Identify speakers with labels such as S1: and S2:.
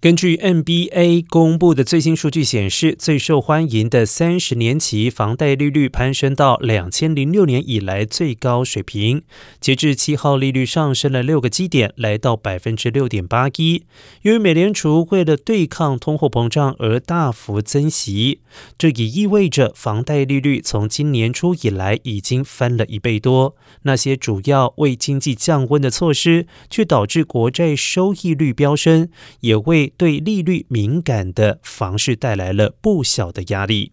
S1: 根据 NBA 公布的最新数据显示，最受欢迎的三十年期房贷利率攀升到两千零六年以来最高水平。截至七号，利率上升了六个基点，来到百分之六点八一。由于美联储为了对抗通货膨胀而大幅增息，这也意味着房贷利率从今年初以来已经翻了一倍多。那些主要为经济降温的措施，却导致国债收益率飙升，也为对利率敏感的房市带来了不小的压力。